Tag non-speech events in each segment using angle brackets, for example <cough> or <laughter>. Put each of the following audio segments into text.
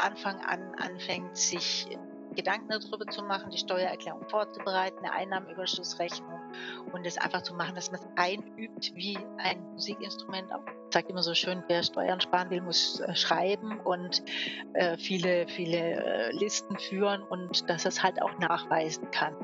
Anfang an anfängt, sich Gedanken darüber zu machen, die Steuererklärung vorzubereiten, eine Einnahmenüberschussrechnung und es einfach zu machen, dass man es einübt wie ein Musikinstrument. Ich sage immer so schön, wer Steuern sparen will, muss äh, schreiben und äh, viele, viele äh, Listen führen und dass es halt auch nachweisen kann.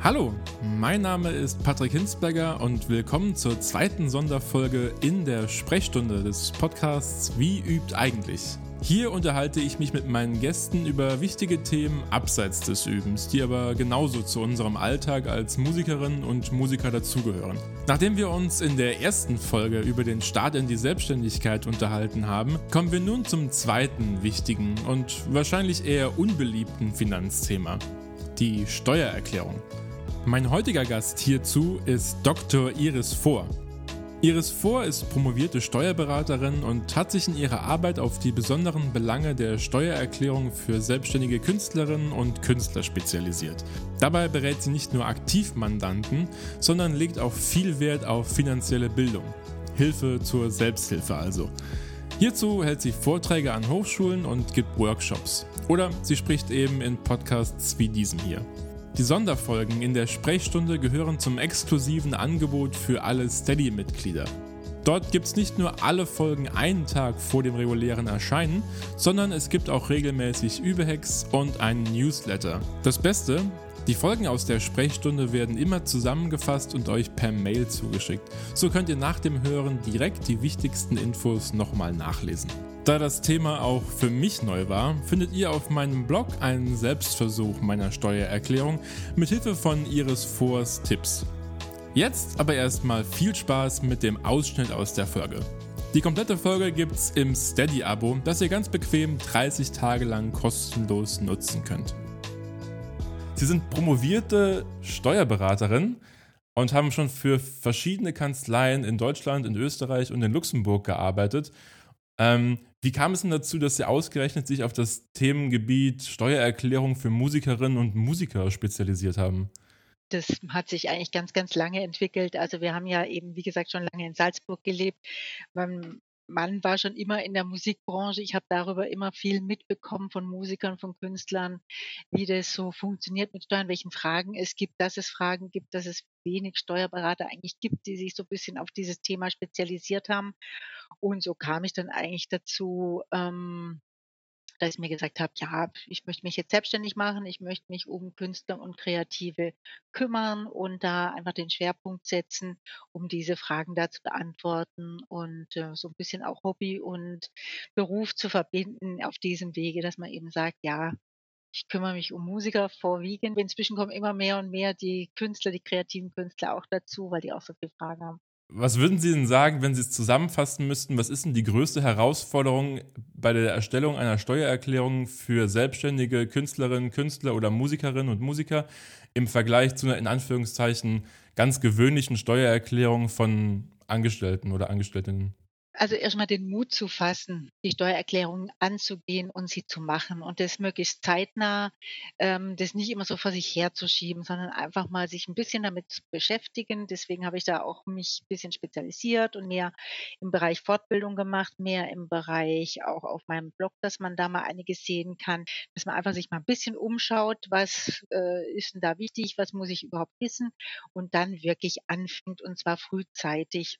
Hallo, mein Name ist Patrick Hinsberger und willkommen zur zweiten Sonderfolge in der Sprechstunde des Podcasts Wie übt eigentlich? Hier unterhalte ich mich mit meinen Gästen über wichtige Themen abseits des Übens, die aber genauso zu unserem Alltag als Musikerinnen und Musiker dazugehören. Nachdem wir uns in der ersten Folge über den Start in die Selbstständigkeit unterhalten haben, kommen wir nun zum zweiten wichtigen und wahrscheinlich eher unbeliebten Finanzthema, die Steuererklärung. Mein heutiger Gast hierzu ist Dr. Iris Vor. Iris Vor ist promovierte Steuerberaterin und hat sich in ihrer Arbeit auf die besonderen Belange der Steuererklärung für selbstständige Künstlerinnen und Künstler spezialisiert. Dabei berät sie nicht nur Aktivmandanten, sondern legt auch viel Wert auf finanzielle Bildung. Hilfe zur Selbsthilfe also. Hierzu hält sie Vorträge an Hochschulen und gibt Workshops. Oder sie spricht eben in Podcasts wie diesem hier. Die Sonderfolgen in der Sprechstunde gehören zum exklusiven Angebot für alle Steady-Mitglieder. Dort gibt es nicht nur alle Folgen einen Tag vor dem regulären Erscheinen, sondern es gibt auch regelmäßig Überhacks und einen Newsletter. Das Beste, die Folgen aus der Sprechstunde werden immer zusammengefasst und euch per Mail zugeschickt. So könnt ihr nach dem Hören direkt die wichtigsten Infos nochmal nachlesen. Da das Thema auch für mich neu war, findet ihr auf meinem Blog einen Selbstversuch meiner Steuererklärung mit Hilfe von Iris Vors Tipps. Jetzt aber erstmal viel Spaß mit dem Ausschnitt aus der Folge. Die komplette Folge gibt's im Steady-Abo, das ihr ganz bequem 30 Tage lang kostenlos nutzen könnt. Sie sind promovierte Steuerberaterin und haben schon für verschiedene Kanzleien in Deutschland, in Österreich und in Luxemburg gearbeitet ähm, wie kam es denn dazu, dass Sie ausgerechnet sich auf das Themengebiet Steuererklärung für Musikerinnen und Musiker spezialisiert haben? Das hat sich eigentlich ganz, ganz lange entwickelt. Also wir haben ja eben, wie gesagt, schon lange in Salzburg gelebt. Man Mann war schon immer in der Musikbranche. Ich habe darüber immer viel mitbekommen von Musikern, von Künstlern, wie das so funktioniert mit Steuern, welchen Fragen es gibt, dass es Fragen gibt, dass es wenig Steuerberater eigentlich gibt, die sich so ein bisschen auf dieses Thema spezialisiert haben. Und so kam ich dann eigentlich dazu, ähm, dass ich mir gesagt habe, ja, ich möchte mich jetzt selbstständig machen, ich möchte mich um Künstler und Kreative kümmern und da einfach den Schwerpunkt setzen, um diese Fragen da zu beantworten und äh, so ein bisschen auch Hobby und Beruf zu verbinden auf diesem Wege, dass man eben sagt, ja, ich kümmere mich um Musiker vorwiegend. Inzwischen kommen immer mehr und mehr die Künstler, die kreativen Künstler auch dazu, weil die auch so viele Fragen haben. Was würden Sie denn sagen, wenn Sie es zusammenfassen müssten? Was ist denn die größte Herausforderung bei der Erstellung einer Steuererklärung für selbstständige Künstlerinnen, Künstler oder Musikerinnen und Musiker im Vergleich zu einer in Anführungszeichen ganz gewöhnlichen Steuererklärung von Angestellten oder Angestellten? Also erstmal den Mut zu fassen, die Steuererklärung anzugehen und sie zu machen und das möglichst zeitnah, ähm, das nicht immer so vor sich herzuschieben, sondern einfach mal sich ein bisschen damit zu beschäftigen. Deswegen habe ich da auch mich ein bisschen spezialisiert und mehr im Bereich Fortbildung gemacht, mehr im Bereich auch auf meinem Blog, dass man da mal einiges sehen kann, dass man einfach sich mal ein bisschen umschaut, was äh, ist denn da wichtig, was muss ich überhaupt wissen und dann wirklich anfängt und zwar frühzeitig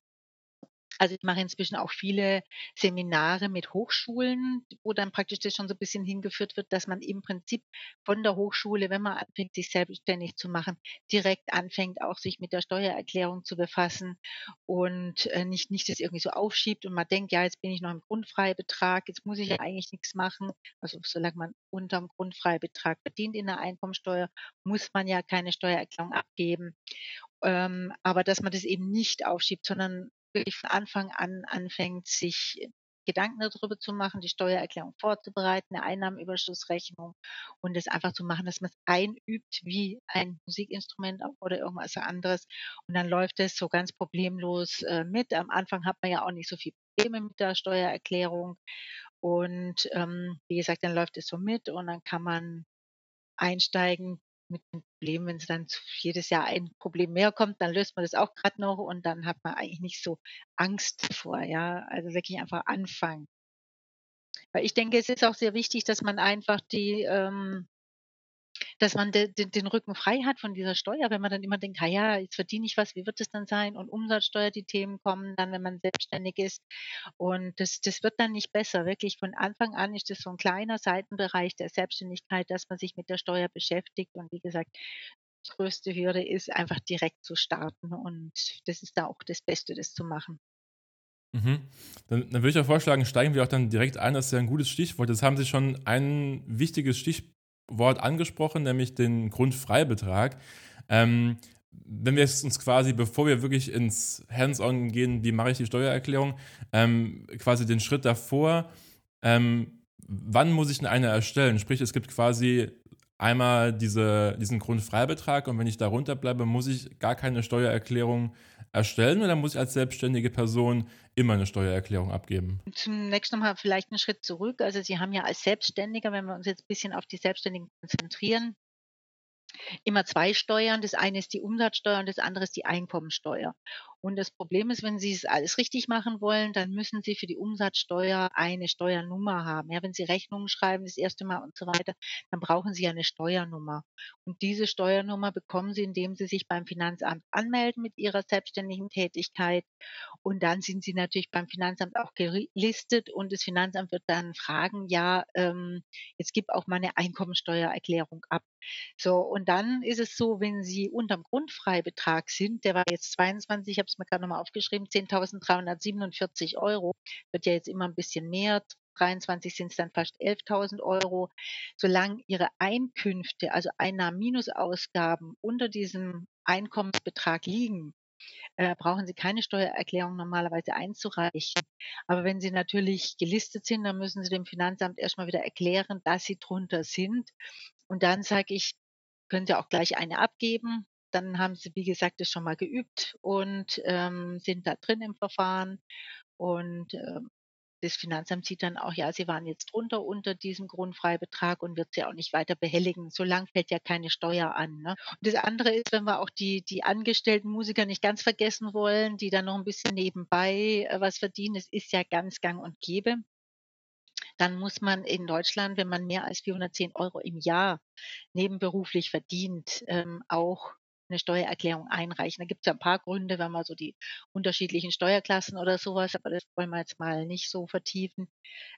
also ich mache inzwischen auch viele Seminare mit Hochschulen, wo dann praktisch das schon so ein bisschen hingeführt wird, dass man im Prinzip von der Hochschule, wenn man anfängt, sich selbstständig zu machen, direkt anfängt, auch sich mit der Steuererklärung zu befassen und äh, nicht, nicht das irgendwie so aufschiebt und man denkt, ja, jetzt bin ich noch im Grundfreibetrag, jetzt muss ich ja eigentlich nichts machen. Also solange man unterm Grundfreibetrag verdient in der Einkommensteuer, muss man ja keine Steuererklärung abgeben. Ähm, aber dass man das eben nicht aufschiebt, sondern wirklich von Anfang an anfängt, sich Gedanken darüber zu machen, die Steuererklärung vorzubereiten, eine Einnahmenüberschussrechnung und es einfach zu machen, dass man es einübt wie ein Musikinstrument oder irgendwas anderes. Und dann läuft es so ganz problemlos äh, mit. Am Anfang hat man ja auch nicht so viel Probleme mit der Steuererklärung. Und ähm, wie gesagt, dann läuft es so mit und dann kann man einsteigen mit dem Problem, wenn es dann jedes Jahr ein Problem mehr kommt, dann löst man das auch gerade noch und dann hat man eigentlich nicht so Angst vor, ja. Also wirklich einfach anfangen. Weil ich denke, es ist auch sehr wichtig, dass man einfach die, ähm dass man de de den Rücken frei hat von dieser Steuer, wenn man dann immer denkt: „Ah ja, jetzt verdiene ich was, wie wird es dann sein?“ Und Umsatzsteuer, die Themen kommen dann, wenn man selbstständig ist. Und das das wird dann nicht besser. Wirklich von Anfang an ist das so 'n kleiner Seitenbereich der Selbstständigkeit, dass man sich mit der Steuer beschäftigt. Und wie gesagt, größte Hürde ist einfach direkt zu starten und das ist da auch das Beste, das zu machen. Mhm. Dann dann würde ich auch vorschlagen, steigen wir auch dann direkt ein. Das ist ja 'n gutes Stichwort. Jetzt haben Sie schon ein wichtiges Stichwort angesprochen, nämlich den Grundfreibetrag. Ähm, wenn wir jetzt uns quasi, bevor wir wirklich ins Hands-on gehen, wie mache ich die Steuererklärung, ähm, quasi den Schritt davor, ähm, wann muss ich denn eine erstellen? Sprich, es gibt quasi einmal diese diesen Grundfreibetrag und wenn ich darunter bleibe, muss ich gar keine Steuererklärung erstellen oder muss ich als selbstständige Person immer 'ne Steuererklärung abgeben? Zunächst noch mal vielleicht 'n Schritt zurück. Also, Sie haben ja als Selbstständiger, wenn wir uns jetzt bisschen auf die Selbstständigen konzentrieren immer 2 Steuern. Das eine ist die Umsatzsteuer und das andere ist die Einkommensteuer. Und das Problem ist, wenn Sie es alles richtig machen wollen, dann müssen Sie für die Umsatzsteuer eine Steuernummer haben. Ja, wenn Sie Rechnungen schreiben das erste Mal und so weiter, dann brauchen Sie ja 'ne Steuernummer. Und diese Steuernummer bekommen Sie, indem Sie sich beim Finanzamt anmelden mit Ihrer selbstständigen Tätigkeit. Und dann sind Sie natürlich beim Finanzamt auch gelistet und das Finanzamt wird dann fragen: „Ja, ähm, jetzt gib auch mal 'ne Einkommensteuererklärung ab.“ So, und dann ist es so, wenn Sie unterm Grundfreibetrag sind, der war jetzt 22 ich habe es mir grad noch mal aufgeschrieben, 10.347 €, wird ja jetzt immer 'n bisschen mehr. 23 sind's dann fast 11.000 €. Solange Ihre Einkünfte, also Einnahmen minus Ausgaben unter diesem Einkommensbetrag liegen, äh, brauchen Sie keine Steuererklärung normalerweise einzureichen. Aber wenn Sie natürlich gelistet sind, dann müssen Sie dem Finanzamt erst mal wieder erklären, dass Sie drunter sind. Und dann sage ich, können Sie auch gleich eine abgeben. Dann haben Sie, wie gesagt, das schon mal geübt und, ähm, sind da drin im Verfahren. Und, ähm, das Finanzamt sieht dann auch, ja, Sie waren jetzt drunter unter diesem Grundfreibetrag und wird Sie auch nicht weiter behelligen. So lang fällt ja keine Steuer an, ne? Und das andere ist, wenn wir auch die die angestellten Musiker nicht ganz vergessen wollen, die dann noch 'n bisschen nebenbei, äh, was verdienen. Das ist ja ganz gang und gäbe. Dann muss man in Deutschland, wenn man mehr als 410 € im Jahr nebenberuflich verdient, ähm, auch 'ne Steuererklärung einreichen. Da gibt's ja 'n paar Gründe, wenn man so die unterschiedlichen Steuerklassen oder so was aber das wollen wir jetzt mal nicht so vertiefen.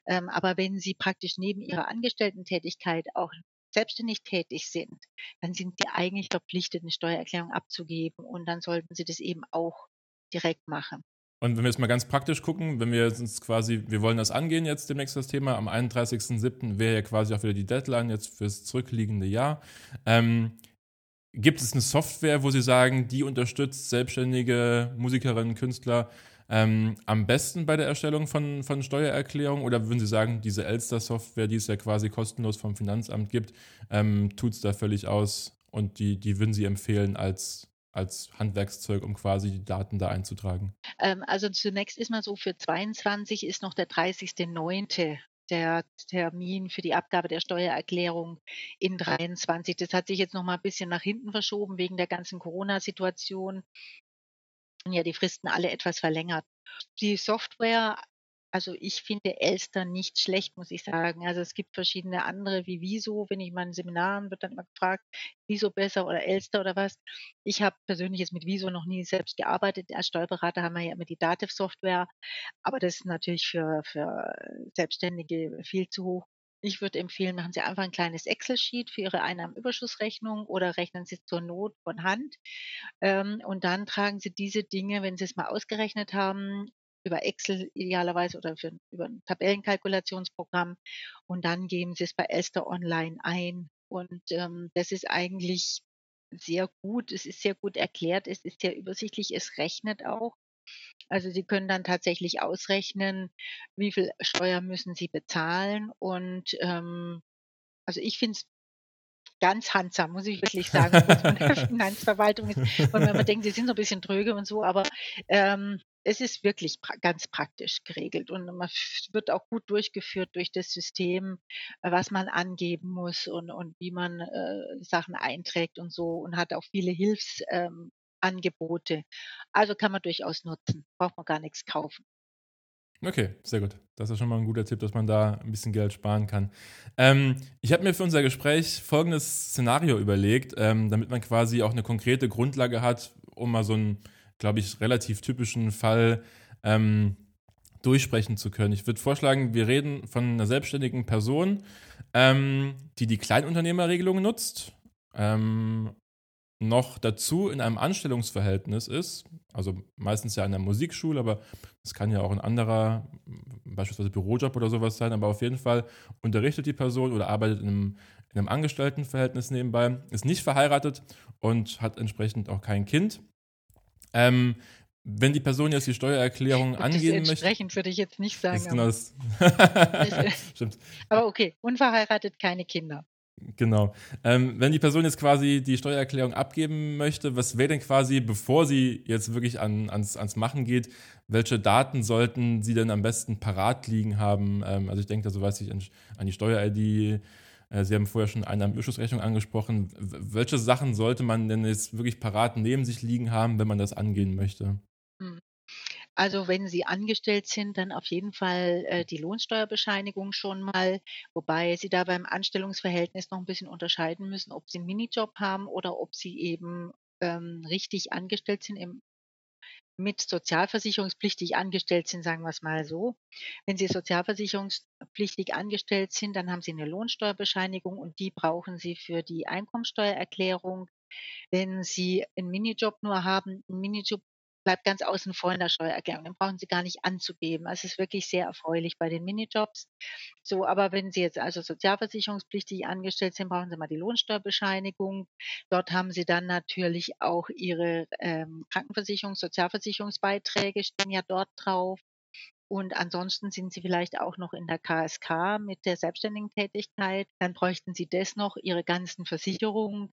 Ähm, aber wenn Sie praktisch neben Ihrer Angestellten-Tätigkeit auch selbstständig tätig sind, dann sind Sie eigentlich verpflichtet, 'ne Steuererklärung abzugeben und dann sollten Sie das eben auch direkt machen. Und wenn wir jetzt mal ganz praktisch gucken, wenn wir jetzt quasi wir wollen das angehen jetzt demnächst das Thema. Am 31.07. wäre ja quasi auch wieder die Deadline jetzt fürs zurückliegende Jahr. Ähm, gibt es 'ne Software, wo Sie sagen, die unterstützt selbstständige Musikerinnen, Künstler, ähm, am besten bei der Erstellung von von Steuererklärungen? Oder würden Sie sagen, diese Elster-Software, die es ja quasi kostenlos vom Finanzamt gibt, ähm, tut's da völlig aus und die die würden Sie empfehlen als als Handwerkszeug, um quasi die Daten da einzutragen? Ähm, also, zunächst ist mal so, für 22 ist noch der 30.09. der Termin für die Abgabe der Steuererklärung in 23. Das hat sich jetzt noch mal bisschen nach hinten verschoben wegen der ganzen Corona-Situation ja die Fristen alle etwas verlängert. Die Software also, ich finde Elster nicht schlecht, muss ich sagen. Also, es gibt verschiedene andere wie Viso. Wenn ich in meinen Seminaren wird dann immer gefragt: „Viso besser oder Elster oder was?“ Ich habe persönlich jetzt mit Viso noch nie selbst gearbeitet. Als Steuerberater haben wir ja immer die Dativ-Software, aber das ist natürlich für für Selbstständige viel zu hoch. Ich würde empfehlen, machen Sie einfach 'n kleines Excel-Sheet für Ihre Einnahmenüberschussrechnung oder rechnen Sie's zur Not von Hand. Ähm, und dann tragen Sie diese Dinge, wenn Sie's mal ausgerechnet haben, über Excel idealerweise oder für über 'n Tabellenkalkulationsprogramm und dann geben Sie's bei Elster online ein. Und, ähm, das ist eigentlich sehr gut. Es ist sehr gut erklärt. Es ist sehr übersichtlich. Es rechnet auch. Also, Sie können dann tatsächlich ausrechnen, wie viel Steuer müssen Sie bezahlen und, ähm, also, ich finde es ganz handsam, muss ich wirklich sagen, wenn's von der <laughs> Finanzverwaltung ist. Und wenn man denkt, die sind so 'n bisschen dröge und so, aber, ähm, es ist wirklich pra ganz praktisch geregelt und man wird auch gut durchgeführt durch das System, äh, was man angeben muss und und wie man, äh, Sachen einträgt und so und hat auch viele Hilfs ähm. Also, kann man durchaus nutzen, braucht man gar nichts kaufen. Okay, sehr gut. Das ist schon mal ein guter Tipp, dass man da ein bisschen Geld sparen kann. Ähm, ich habe mir für unser Gespräch folgendes Szenario überlegt, ähm, damit man quasi auch eine konkrete Grundlage hat, um mal so einen, glaube ich, relativ typischen Fall ähm, durchsprechen zu können. Ich würde vorschlagen, wir reden von einer selbstständigen Person, ähm, die die Kleinunternehmerregelung nutzt ähm, noch dazu in einem Anstellungsverhältnis ist, also meistens ja an der Musikschule, aber es kann ja auch ein anderer, beispielsweise Bürojob oder sowas sein, aber auf jeden Fall unterrichtet die Person oder arbeitet in einem, in einem Angestelltenverhältnis nebenbei, ist nicht verheiratet und hat entsprechend auch kein Kind. Ähm, wenn die Person jetzt die Steuererklärung Gut, angehen möchte. Entsprechend würde ich jetzt nicht sagen. Ist genau das. <laughs> Stimmt. Aber okay, unverheiratet, keine Kinder. Genau. Ähm, wenn die Person jetzt quasi die Steuererklärung abgeben möchte, was wäre denn quasi, bevor sie jetzt wirklich an, ans, ans Machen geht, welche Daten sollten sie denn am besten parat liegen haben? Ähm, also ich denke da so weiß ich an, an die Steuer-ID. Äh, sie haben vorher schon eine Überschussrechnung angesprochen. Welche Sachen sollte man denn jetzt wirklich parat neben sich liegen haben, wenn man das angehen möchte? Hm. Also wenn Sie angestellt sind, dann auf jeden Fall äh, die Lohnsteuerbescheinigung schon mal, wobei Sie da beim Anstellungsverhältnis noch ein bisschen unterscheiden müssen, ob Sie einen Minijob haben oder ob Sie eben ähm, richtig angestellt sind im mit sozialversicherungspflichtig angestellt sind, sagen wir es mal so. Wenn Sie sozialversicherungspflichtig angestellt sind, dann haben Sie eine Lohnsteuerbescheinigung und die brauchen Sie für die Einkommensteuererklärung. Wenn Sie einen Minijob nur haben, 'n Minijob bleibt ganz außen vor in der Steuererklärung. Den brauchen Sie gar nicht anzugeben. Es ist wirklich sehr erfreulich bei den Minijobs. So, aber wenn Sie jetzt also sozialversicherungspflichtig angestellt sind, brauchen Sie mal die Lohnsteuerbescheinigung. Dort haben Sie dann natürlich auch Ihre ähm, Krankenversicherungs Sozialversicherungsbeiträge stehen ja dort drauf. Und ansonsten sind Sie vielleicht auch noch in der KSK mit der selbstständigen Tätigkeit. Dann bräuchten Sie das noch, Ihre ganzen Versicherungen,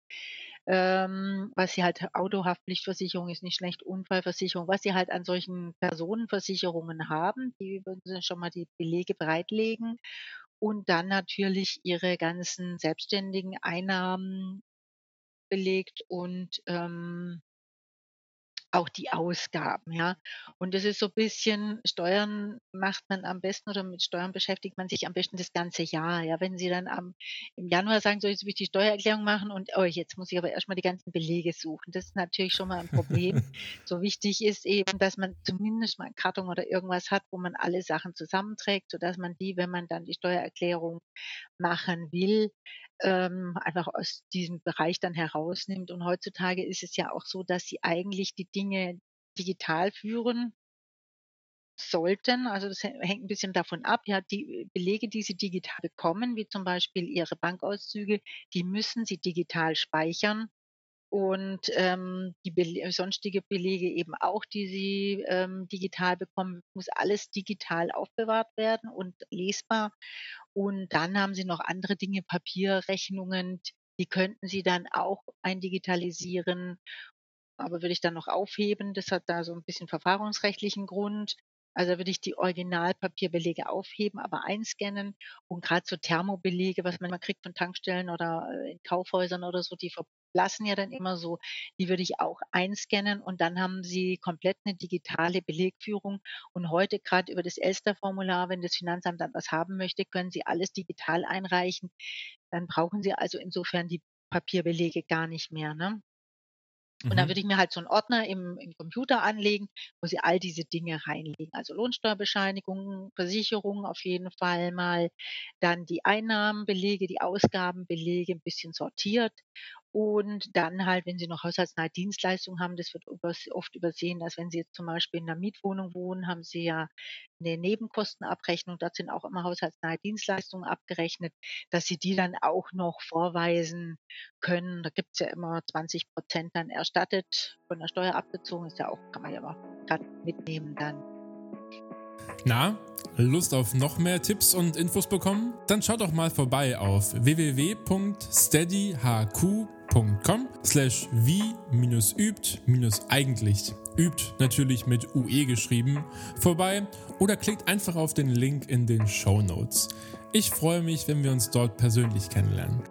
ähm, was Sie halt Autohaftpflichtversicherung ist nicht schlecht, Unfallversicherung, was Sie halt an solchen Personenversicherungen haben, die würden Sie schon mal die Belege bereitlegen und dann natürlich Ihre ganzen selbstständigen Einnahmen belegt und, ähm auch die Ausgaben, ja. Und das ist so ein bisschen Steuern macht man am besten oder mit Steuern beschäftigt man sich am besten das ganze Jahr, ja. Wenn Sie dann am im Januar sagen: „So, jetzt will ich die Steuererklärung machen und, oh, jetzt muss ich aber erst mal die ganzen Belege suchen.“ Das ist natürlich schon mal ein Problem. <laughs> So wichtig ist eben, dass man zumindest mal 'n Karton oder irgendwas hat, wo man alle Sachen zusammenträgt, sodass man die, wenn man dann die Steuererklärung machen will, ähm, einfach aus diesem Bereich dann herausnimmt. Und heutzutage ist es ja auch so, dass sie eigentlich die Dinge digital führen sollten. Also das hängt ein bisschen davon ab. Ja, die Belege, die Sie digital bekommen, wie zum Beispiel Ihre Bankauszüge, die müssen Sie digital speichern. Und ähm, die Bele sonstige Belege eben auch, die Sie ähm, digital bekommen, muss alles digital aufbewahrt werden und lesbar. Und dann haben Sie noch andere Dinge, Papierrechnungen, die könnten Sie dann auch eindigitalisieren, aber würde ich dann noch aufheben. Das hat da so ein bisschen verfahrensrechtlichen Grund. Also, würde ich die Originalpapierbelege aufheben, aber einscannen und gerade so Thermobelege, was man mal kriegt von Tankstellen oder, äh, in Kaufhäusern oder so, die verblassen ja dann immer so, die würde ich auch einscannen und dann haben Sie komplett eine digitale Belegführung. Und heute gerade über das Elster-Formular, wenn das Finanzamt dann was haben möchte, können Sie alles digital einreichen. Dann brauchen Sie also insofern die Papierbelege gar nicht mehr, ne? Und dann Mhm. würde ich mir halt so 'n Ordner im im Computer anlegen, wo Sie all diese Dinge reinlegen. Also Lohnsteuerbescheinigungen, Versicherungen auf jeden Fall mal, dann die Einnahmenbelege, die Ausgabenbelege 'n bisschen sortiert und dann halt, wenn Sie noch haushaltsnahe Dienstleistungen haben, das wird oft übersehen, dass wenn Sie jetzt zum Beispiel in 'ner Mietwohnung wohnen, haben Sie ja 'ne Nebenkostenabrechnung. Dort sind auch immer haushaltsnahe Dienstleistungen abgerechnet, dass Sie die dann auch noch vorweisen können. Da gibt's ja immer 20% dann erstattet, von der Steuer abgezogen, ist ja auch kann man ja immer mitnehmen dann. Na, Lust auf noch mehr Tipps und Infos bekommen? Dann schaut doch mal vorbei auf www.steadyhq.com slash wie-übt-eigentlich. Übt natürlich mit UE geschrieben vorbei oder klickt einfach auf den Link in den Show Notes. Ich freue mich, wenn wir uns dort persönlich kennenlernen.